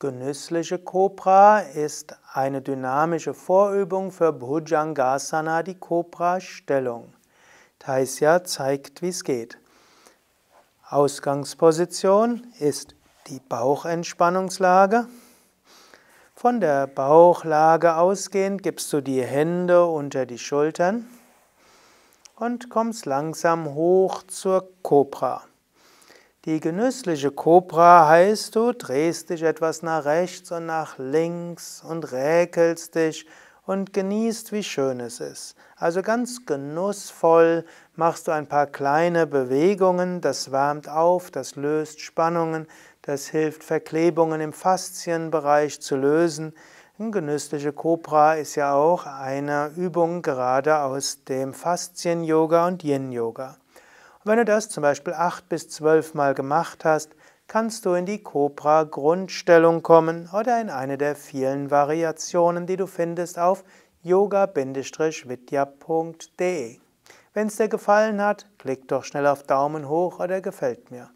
Genüssliche Kobra ist eine dynamische Vorübung für Bhujangasana, die Kobra-Stellung. Taisya zeigt, wie es geht. Ausgangsposition ist die Bauchentspannungslage. Von der Bauchlage ausgehend gibst du die Hände unter die Schultern und kommst langsam hoch zur Kobra. Die genüssliche Kobra heißt, du drehst dich etwas nach rechts und nach links und räkelst dich und genießt, wie schön es ist. Also ganz genussvoll machst du ein paar kleine Bewegungen, das wärmt auf, das löst Spannungen, das hilft Verklebungen im Faszienbereich zu lösen. Eine genüssliche Kobra ist ja auch eine Übung gerade aus dem Faszien-Yoga und Yin-Yoga. Wenn du das zum Beispiel acht bis zwölf Mal gemacht hast, kannst du in die Cobra-Grundstellung kommen oder in eine der vielen Variationen, die du findest auf yoga-vidya.de. Wenn es dir gefallen hat, klick doch schnell auf Daumen hoch oder gefällt mir.